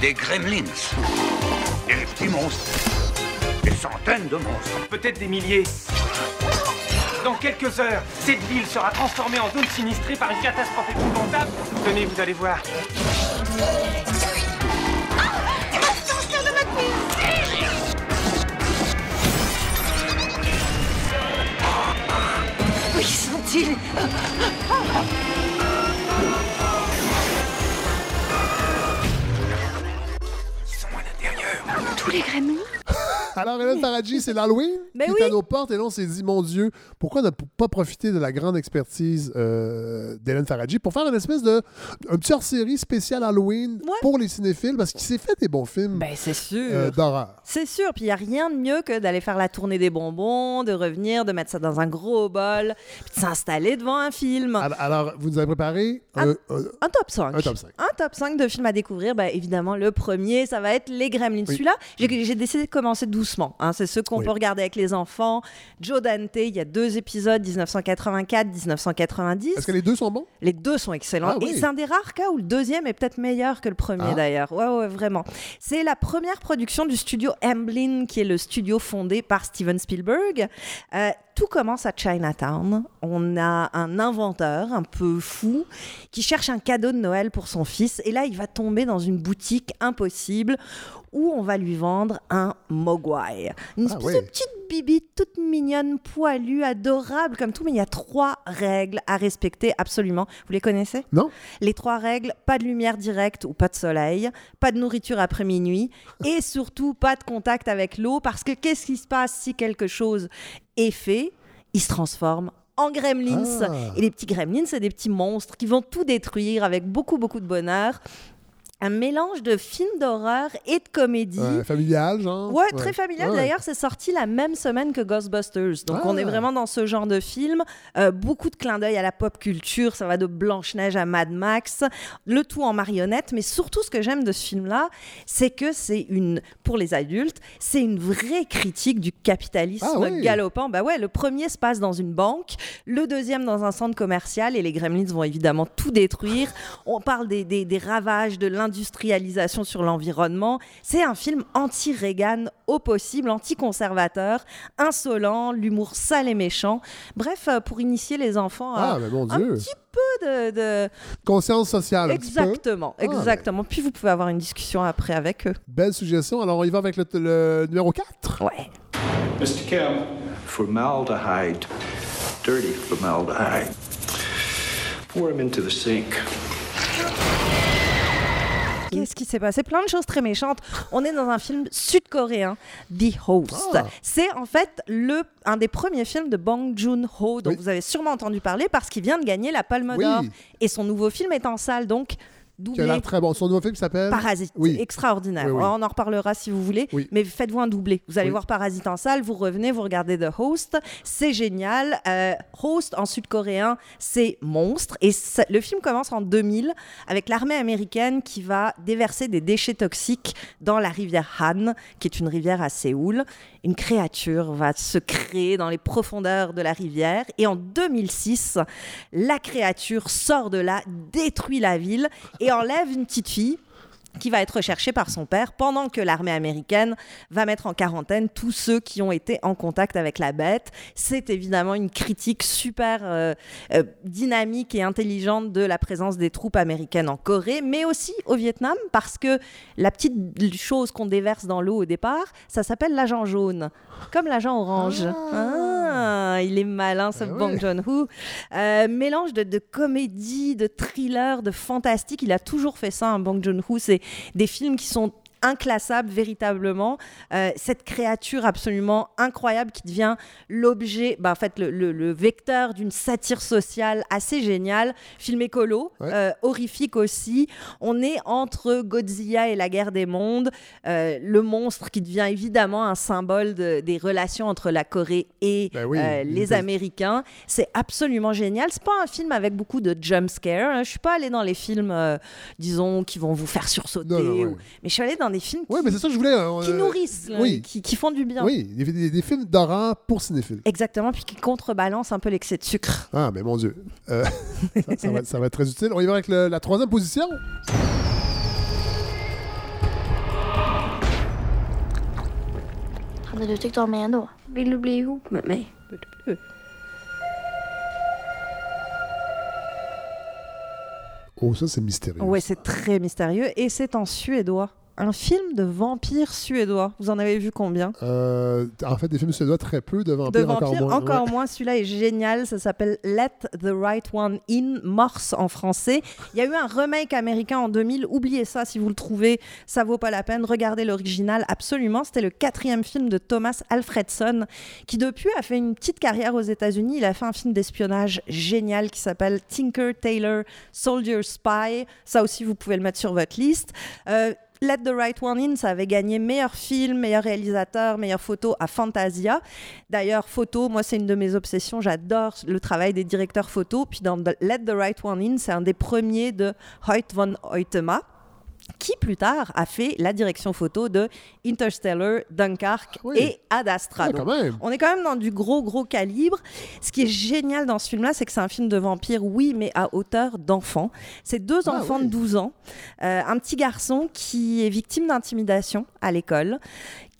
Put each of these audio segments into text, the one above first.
Des gremlins. Des petits monstres. Des centaines de monstres. Peut-être des milliers. Dans quelques heures, cette ville sera transformée en zone sinistrée par une catastrophe épouvantable. Tenez, vous allez voir. Où sont-ils? Tous les Alors, Hélène Faradji, c'est l'Halloween Mais qui oui. est à nos portes. Et là, on s'est dit, mon Dieu, pourquoi ne pas profiter de la grande expertise euh, d'Hélène Faradji pour faire une espèce de un petit hors-série spécial Halloween Ouais. pour les cinéphiles parce qu'il s'est fait des bons films Ben, c'est sûr. euh, d'horreur. C'est sûr, puis il n'y a rien de mieux que d'aller faire la tournée des bonbons, de revenir, de mettre ça dans un gros bol, puis de s'installer devant un film. Alors, alors, vous nous avez préparé un, un- Un top 5. un top 5. Un top 5 de films à découvrir. Ben, évidemment, le premier, ça va être Les Gremlins. Oui. Celui-là, j'ai décidé de commencer doucement. hein. C'est ceux qu'on Oui. peut regarder avec les enfants. Joe Dante, il y a deux épisodes, 1984-1990. Est-ce que les deux sont bons? Les deux sont excellents. Ah oui. Et c'est un des rares cas où le deuxième est peut-être meilleur que le premier Ah. d'ailleurs. Ouais, ouais, vraiment. C'est la première production du studio Amblin, qui est le studio fondé par Steven Spielberg. Euh, tout commence à Chinatown. On a un inventeur un peu fou qui cherche un cadeau de Noël pour son fils. Et là, il va tomber dans une boutique impossible où on va lui vendre un mogwai. Une Ah oui. petite bibi toute mignonne, poilue, adorable comme tout, mais il y a trois règles à respecter absolument. Vous les connaissez? Non? Les trois règles, pas de lumière directe ou pas de soleil, pas de nourriture après minuit et surtout pas de contact avec l'eau parce que qu'est-ce qui se passe si quelque chose est fait? Il se transforme en gremlins. Ah. Et les petits gremlins, c'est des petits monstres qui vont tout détruire avec beaucoup, beaucoup de bonheur. Un mélange de film d'horreur et de comédie. Euh, familial, genre? Ouais, très familial. Ouais. D'ailleurs, c'est sorti la même semaine que Ghostbusters. Donc, Ah. on est vraiment dans ce genre de film. Euh, beaucoup de clins d'œil à la pop culture. Ça va de Blanche-Neige à Mad Max. Le tout en marionnette. Mais surtout, ce que j'aime de ce film-là, c'est que c'est une, pour les adultes, c'est une vraie critique du capitalisme Ah oui. galopant. Bah ouais, le premier se passe dans une banque, le deuxième dans un centre commercial et les gremlins vont évidemment tout détruire. On parle des, des- des ravages de l'industrialisation sur l'environnement. C'est un film anti-Reagan au possible, anti-conservateur, insolent, l'humour sale et méchant. Bref, euh, pour initier les enfants à Ah, mais mon un Dieu. petit peu de... de- Conscience sociale. un petit peu. Exactement, Ah, exactement. Puis vous pouvez avoir une discussion après avec eux. Belle suggestion. Alors, on y va avec le, le numéro 4. Ouais. Mr. Kim. Formaldehyde. Dirty formaldehyde. Pour him into the sink. Qu'est-ce qui s'est passé Plein de choses très méchantes. On est dans un film sud-coréen, The Host. Ah. C'est en fait le, un des premiers films de Bong Joon-ho dont Oui. vous avez sûrement entendu parler parce qu'il vient de gagner la Palme Oui. d'Or. Et son nouveau film est en salle, donc Qui a doublé. l'air très bon. Son nouveau film s'appelle Parasite, Oui. extraordinaire. Oui, oui. On en reparlera si vous voulez, Oui. mais faites-vous un doublé. Vous allez voir Parasite en salle, vous revenez, vous regardez The Host, c'est génial. Euh, Host en sud-coréen, c'est monstre. Et ça- le film commence en 2000 avec l'armée américaine qui va déverser des déchets toxiques dans la rivière Han, qui est une rivière à Séoul. Une créature va se créer dans les profondeurs de la rivière. Et en 2006, la créature sort de là, détruit la ville et enlève une petite fille qui va être recherchée par son père pendant que l'armée américaine va mettre en quarantaine tous ceux qui ont été en contact avec la bête. C'est évidemment une critique super euh, euh, dynamique et intelligente de la présence des troupes américaines en Corée, mais aussi au Vietnam, parce que la petite chose qu'on déverse dans l'eau au départ, ça s'appelle l'agent jaune, comme l'agent orange. Ah, il est malin ce Ah ouais. Bong Joon-ho. Euh, mélange de, de comédie, de thriller, de fantastique. Il a toujours fait ça, un Bong Joon-ho. C'est des films qui sont inclassables véritablement. Euh, cette créature absolument incroyable qui devient l'objet, bah, en fait, le, le- le vecteur d'une satire sociale assez géniale. Film écolo, Ouais. euh, horrifique aussi. On est entre Godzilla et la guerre des mondes. Euh, le monstre qui devient évidemment un symbole de- des relations entre la Corée et Ben oui, il les Américains. C'est absolument génial. C'est pas un film avec beaucoup de jump scare. hein. Je suis pas allée dans les films, disons, qui vont vous faire sursauter. Non, non, ouais. ou- Mais je suis allée dans des films qui, nourrissent, qui, font du bien. Oui, des, films d'horreur pour cinéphiles. Exactement, puis qui contrebalancent un peu l'excès de sucre. Ah, mais mon Dieu. Euh, ça, va, être très utile. On y va avec la troisième position. Du om mig ändå? Vill du bli ihop med? Oh, ça c'est mystérieux. Oui, c'est très mystérieux et c'est en suédois. Un film de vampire suédois. Vous en avez vu combien? Euh, en fait, des films suédois, très peu de De vampires, encore vampires, moins. encore Ouais. moins. Celui-là est génial. Ça s'appelle Let the Right One In, Morse en français. Il y a eu un remake américain en 2000. Oubliez ça si vous le trouvez. Ça vaut pas la peine. Regardez l'original absolument. C'était le quatrième film de Thomas Alfredson qui, depuis, a fait une petite carrière aux États-Unis. Il a fait un film d'espionnage génial qui s'appelle Tinker Tailor Soldier Spy. Ça aussi, vous pouvez le mettre sur votre liste. Euh, Let the Right One In, ça avait gagné meilleur film, meilleur réalisateur, meilleure photo à Fantasia. D'ailleurs, photo, moi, c'est une de mes obsessions. J'adore le travail des directeurs photo. Puis dans Let the Right One In, c'est un des premiers de Hoyt von Hoytema qui plus tard a fait la direction photo de Interstellar, Dunkirk Oui. et Ad Astra. Ah, Donc, on est quand même dans du gros, gros calibre. Ce qui est génial dans ce film-là, c'est que c'est un film de vampire, oui, mais à hauteur d'enfant. C'est deux Ah, enfants oui. de 12 ans. Euh, un petit garçon qui est victime d'intimidation à l'école,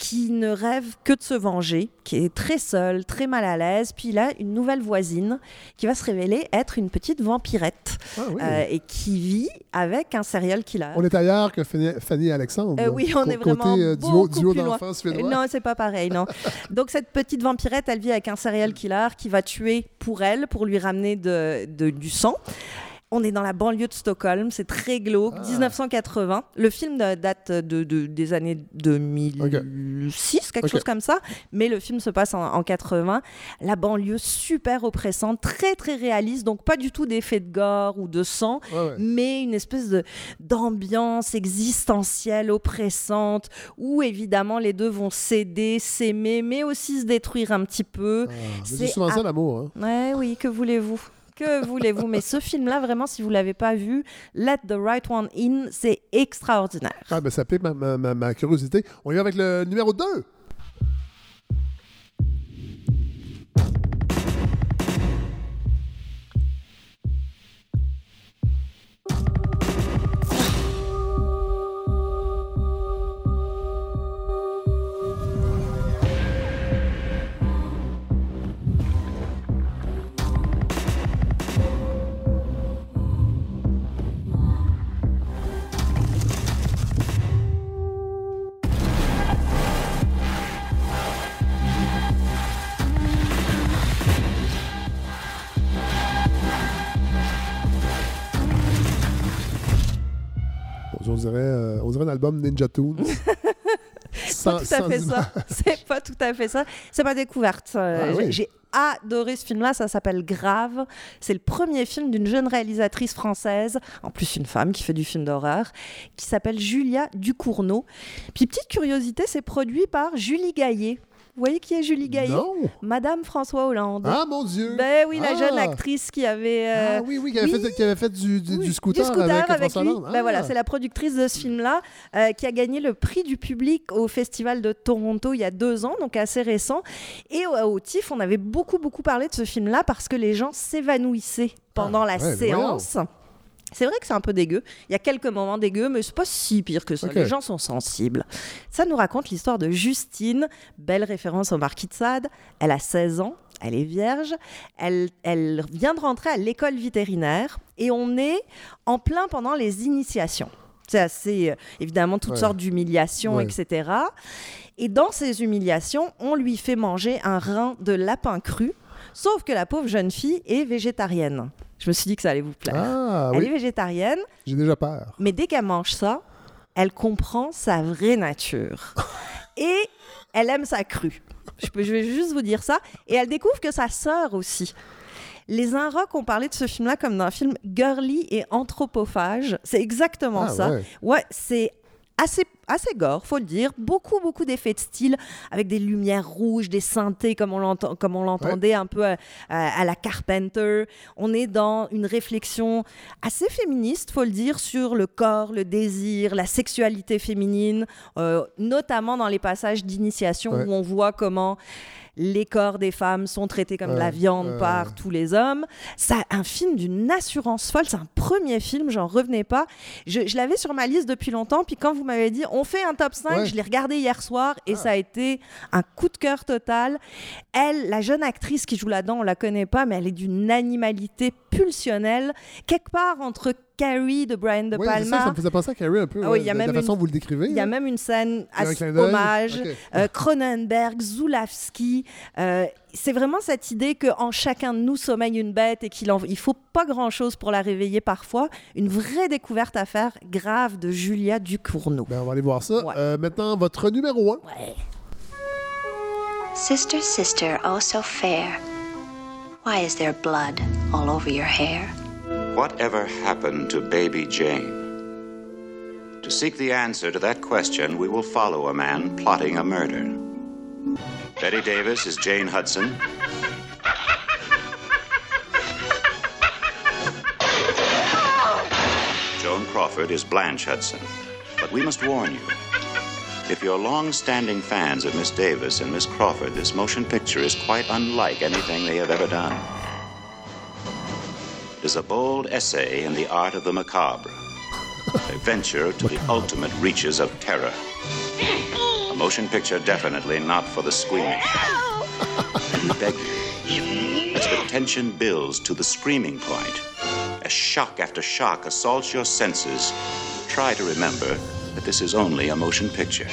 qui ne rêve que de se venger, qui est très seul, très mal à l'aise. Puis il a une nouvelle voisine qui va se révéler être une petite vampirette Ah, oui. euh, et qui vit avec un serial killer. On est ailleurs que Fanny, et Alexandre. Euh, oui, on est vraiment Côté euh, beaucoup duo, duo plus loin. suédois. Non, c'est pas pareil, non. Donc cette petite vampirette, elle vit avec un serial killer qui va tuer pour elle, pour lui ramener de, de- du sang. On est dans la banlieue de Stockholm, c'est très glauque, Ah. 1980. Le film date de, de- des années 2006, quelque chose comme ça, mais le film se passe en, en 80. La banlieue super oppressante, très très réaliste, donc pas du tout d'effet de gore ou de sang, Ouais, ouais. mais une espèce de d'ambiance existentielle oppressante où évidemment les deux vont s'aider, s'aimer, mais aussi se détruire un petit peu. Ah, c'est souvent ça à- l'amour. Hein. Ouais, oui, que voulez-vous? Que voulez-vous Mais ce film-là, vraiment, si vous l'avez pas vu, Let the Right One In, c'est extraordinaire. Ah, ben, ça pique ma- ma curiosité. On y va avec le numéro 2. Dirait, euh, on dirait un album Ninja Tunes. pas tout à fait ça. C'est pas tout à fait ça. C'est ma découverte. Euh, Ah oui. J'ai adoré ce film-là. Ça s'appelle Grave. C'est le premier film d'une jeune réalisatrice française, en plus une femme qui fait du film d'horreur, qui s'appelle Julia Ducournau. Puis petite curiosité, c'est produit par Julie Gaillet. Vous voyez qui est Julie Gaillet? Non. Madame François Hollande. Ah, mon Dieu. Ben oui, la Ah. jeune actrice qui avait. euh, Ah oui, oui, qui avait, oui. Fait, qui avait fait du, du, oui, du scooter, avec, François lui. Hollande. Ben Ah. voilà, c'est la productrice de ce film-là euh, qui a gagné le prix du public au Festival de Toronto il y a deux ans, donc assez récent. Et au, au TIFF, on avait beaucoup, beaucoup parlé de ce film-là parce que les gens s'évanouissaient pendant la ouais, séance. C'est vrai que c'est un peu dégueu. Il y a quelques moments dégueux, mais c'est pas si pire que ça. Les gens sont sensibles. Ça nous raconte l'histoire de Justine, belle référence au Marquis de Sade. Elle a 16 ans, elle est vierge, elle, elle vient de rentrer à l'école vétérinaire et on est en plein pendant les initiations. C'est assez, euh, évidemment, toutes Ouais. sortes d'humiliations, Ouais. etc. Et dans ces humiliations, on lui fait manger un rein de lapin cru, sauf que la pauvre jeune fille est végétarienne. Je me suis dit que ça allait vous plaire. Ah Elle oui, est végétarienne, j'ai déjà peur. mais dès qu'elle mange ça, elle comprend sa vraie nature. Et elle aime sa crue. Je, peux, je vais juste vous dire ça. Et elle découvre que sa sœur aussi. Les Inrocks ont parlé de ce film-là comme d'un film girly et anthropophage. C'est exactement Ah, ça. ouais. Ouais, c'est assez, assez gore, faut le dire. Beaucoup, beaucoup d'effets de style avec des lumières rouges, des synthés comme on l'entend- comme on l'entendait un peu à, à- à la Carpenter. On est dans une réflexion assez féministe, faut le dire, sur le corps, le désir, la sexualité féminine, euh, notamment dans les passages d'initiation Ouais. où on voit comment les corps des femmes sont traités comme de la viande par tous les hommes. Ça, un film d'une assurance folle. C'est un premier film, j'en revenais pas. Je, je l'avais sur ma liste depuis longtemps, puis quand vous m'avez dit on On fait un top 5, Ouais. je l'ai regardé hier soir et ça a été un coup de cœur total. Elle, la jeune actrice qui joue là-dedans, on la connaît pas, mais elle est d'une animalité pulsionnelle, quelque part entre Carrie de Brian De Ouais, c'est ça, Palma. ça me faisait penser à Carrie un peu. Ah oui, y a de même la façon une- dont vous le décrivez. Il y a même une scène un à d'œil. hommage. Euh, Cronenberg, Zulawski. euh, c'est vraiment cette idée qu'en chacun de nous sommeille une bête et qu'il en... il faut pas grand-chose pour la réveiller parfois. Une vraie découverte à faire, grave, de Julia Ducournau. Ben, on va aller voir ça. Ouais. Euh, maintenant, votre numéro 1. Ouais. Sister, sister, oh so fair. Why is there blood all over your hair? Whatever happened to baby Jane? To seek the answer to that question, we will follow a man plotting a murder. Betty Davis is Jane Hudson. Joan Crawford is Blanche Hudson. But we must warn you. If you're long standing fans of Miss Davis and Miss Crawford, this motion picture is quite unlike anything they have ever done. It is a bold essay in the art of the macabre, a venture to the ultimate reaches of terror. A motion picture definitely not for the squeamish. And we beg you, as the tension builds to the screaming point, as shock after shock assaults your senses, try to remember that this is only a motion picture.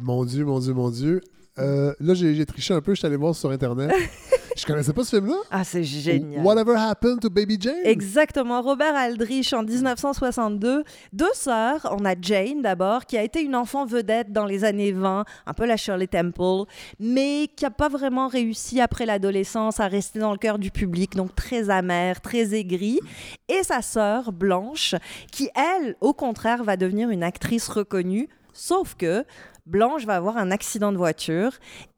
Mon Dieu, mon Dieu, mon Dieu. Euh, là, j'ai j'ai triché un peu, je suis allé voir sur Internet. je connaissais pas ce film-là. Ah, c'est génial. Whatever Happened to Baby Jane? Exactement, Robert Aldrich en 1962. Deux sœurs, on a Jane d'abord, qui a été une enfant vedette dans les années 20, un peu la Shirley Temple, mais qui n'a pas vraiment réussi après l'adolescence à rester dans le cœur du public, donc très amère, très aigrie. Et sa sœur, Blanche, qui elle, au contraire, va devenir une actrice reconnue, sauf que Blanche va avoir un accident de voiture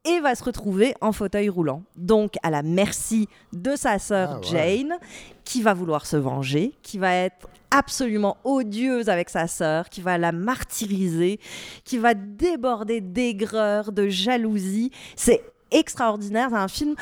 et va se retrouver en fauteuil roulant. Donc à la merci de sa sœur Ah ouais. Jane, qui va vouloir se venger, qui va être absolument odieuse avec sa sœur, qui va la martyriser, qui va déborder d'aigreur, de jalousie. C'est extraordinaire, c'est un film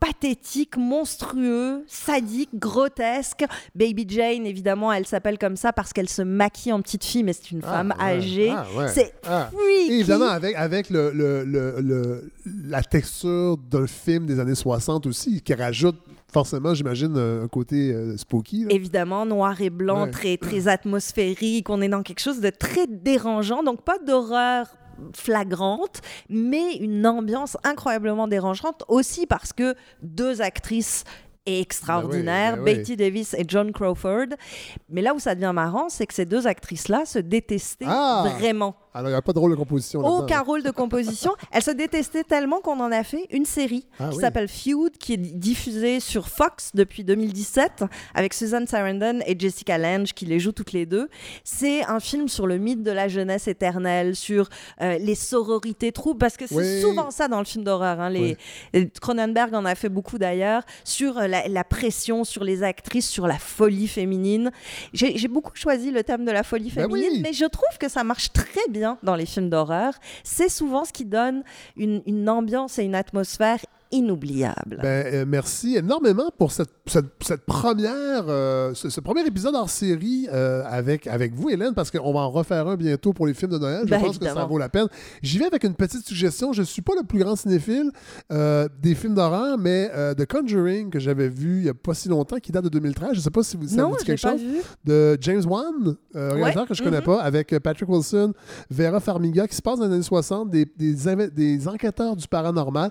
pathétique, monstrueux, sadique, grotesque. Baby Jane, évidemment, elle s'appelle comme ça parce qu'elle se maquille en petite fille, mais c'est une Ah, femme ouais. âgée. Ah, ouais. C'est Ah. évidemment, avec, avec le, le- le- le- la texture d'un film des années 60 aussi, qui rajoute forcément, j'imagine, un côté euh, spooky. là. Évidemment, noir et blanc, Ouais. très, très atmosphérique. On est dans quelque chose de très dérangeant. Donc, pas d'horreur flagrante, mais une ambiance incroyablement dérangeante aussi parce que deux actrices extraordinaires, ben oui. Betty Davis et John Crawford. Mais là où ça devient marrant, c'est que ces deux actrices-là se détestaient Ah! vraiment. Alors, il n'y a pas de rôle de composition. Aucun rôle de composition. Elles se détestaient tellement qu'on en a fait une série Ah qui oui. s'appelle Feud, qui est diffusée sur Fox depuis 2017, avec Susan Sarandon et Jessica Lange qui les jouent toutes les deux. C'est un film sur le mythe de la jeunesse éternelle, sur euh, les sororités troupes, parce que c'est Oui. souvent ça dans le film d'horreur. hein, les, Cronenberg en a fait beaucoup d'ailleurs, sur euh, la, la pression sur les actrices, sur la folie féminine. J'ai beaucoup choisi le thème de la folie Ben féminine, mais je trouve que ça marche très bien dans les films d'horreur. C'est souvent ce qui donne une, ambiance et une atmosphère inoubliables. Ben, euh, merci énormément pour cette, cette, cette première, euh, ce, ce premier épisode hors série euh, avec, avec vous, Hélène, parce qu'on va en refaire un bientôt pour les films de Noël. Je Ben, pense que ça vaut la peine. J'y vais avec une petite suggestion. Je ne suis pas le plus grand cinéphile des films d'horreur, mais The Conjuring, que j'avais vu il n'y a pas si longtemps, qui date de 2013. Je ne sais pas si vous, ça non, vous dit quelque chose. vu. de James Wan, réalisateur que je connais mhm. pas, avec Patrick Wilson, Vera Farmiga, qui se passe dans les années 60, des, des enquêteurs du paranormal.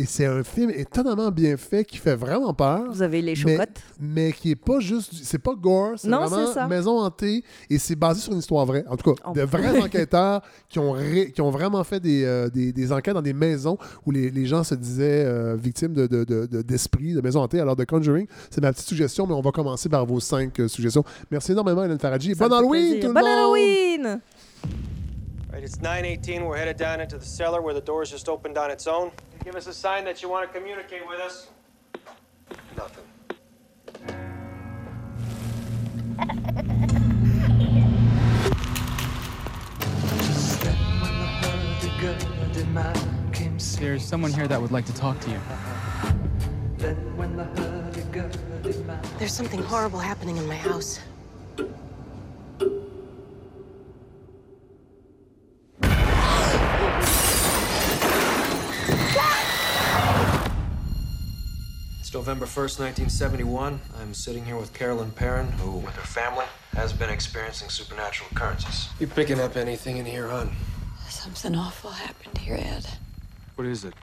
Et c'est un film étonnamment bien fait qui fait vraiment peur. Vous avez les chocottes? mais qui est pas juste, c'est pas gore, c'est Non, vraiment c'est ça. maison hantée et c'est basé sur une histoire vraie. En tout cas, Oh. de vrais enquêteurs qui ont, ré- qui ont vraiment fait des, euh, des, des enquêtes dans des maisons où les, les gens se disaient euh, victimes de, de, de- de- d'esprits, de maisons hantées. Alors, The Conjuring, c'est ma petite suggestion, mais on va commencer par vos cinq euh, suggestions. Merci énormément, Hélène Faradji. Bon Halloween, plaisir. tout le Bon monde! Halloween! Right, it's 918. We're headed down into the cellar where the doors just opened on its own. Give us a sign that you want to communicate with us. Nothing. There's someone here that would like to talk to you. There's something horrible happening in my house. November 1st, 1971. I'm sitting here with Carolyn Perrin, who, with her family, has been experiencing supernatural occurrences. You picking up anything in here, hon? Something awful happened here, Ed. What is it?